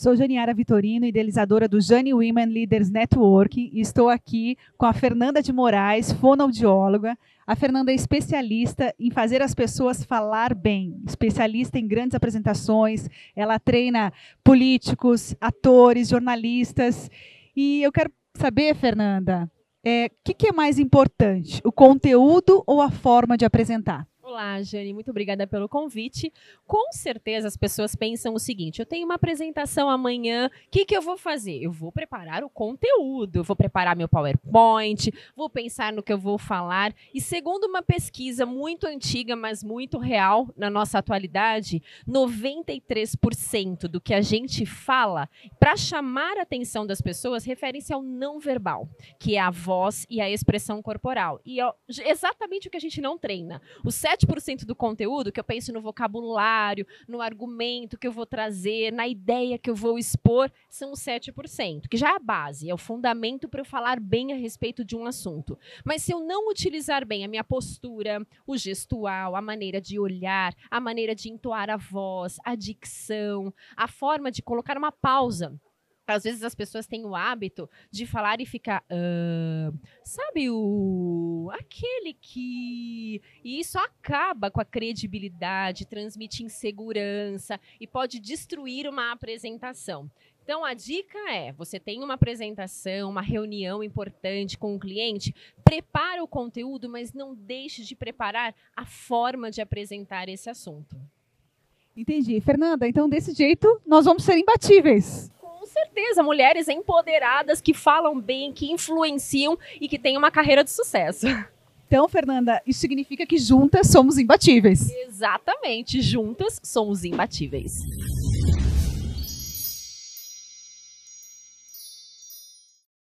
Sou Janiara Vitorino, idealizadora do Jani Women Leaders Network e estou aqui com a Fernanda de Moraes, fonoaudióloga. A Fernanda é especialista em fazer as pessoas falar bem, especialista em grandes apresentações. Ela treina políticos, atores, jornalistas. E eu quero saber, Fernanda, o é, que, que é mais importante, o conteúdo ou a forma de apresentar? Olá, Jane, muito obrigada pelo convite. Com certeza as pessoas pensam o seguinte: eu tenho uma apresentação amanhã, o que, que eu vou fazer? Eu vou preparar o conteúdo, vou preparar meu PowerPoint, vou pensar no que eu vou falar. E segundo uma pesquisa muito antiga, mas muito real na nossa atualidade, 93% do que a gente fala para chamar a atenção das pessoas refere-se ao não verbal, que é a voz e a expressão corporal. E é exatamente o que a gente não treina. O 7 7% do conteúdo que eu penso no vocabulário, no argumento que eu vou trazer, na ideia que eu vou expor, são os 7%, que já é a base, é o fundamento para eu falar bem a respeito de um assunto. Mas se eu não utilizar bem a minha postura, o gestual, a maneira de olhar, a maneira de entoar a voz, a dicção, a forma de colocar uma pausa às vezes as pessoas têm o hábito de falar e ficar, uh, sabe o aquele que e isso acaba com a credibilidade, transmite insegurança e pode destruir uma apresentação. Então a dica é: você tem uma apresentação, uma reunião importante com o um cliente, prepara o conteúdo, mas não deixe de preparar a forma de apresentar esse assunto. Entendi. Fernanda, então desse jeito nós vamos ser imbatíveis certeza, mulheres empoderadas que falam bem, que influenciam e que têm uma carreira de sucesso. Então, Fernanda, isso significa que juntas somos imbatíveis. Exatamente, juntas somos imbatíveis.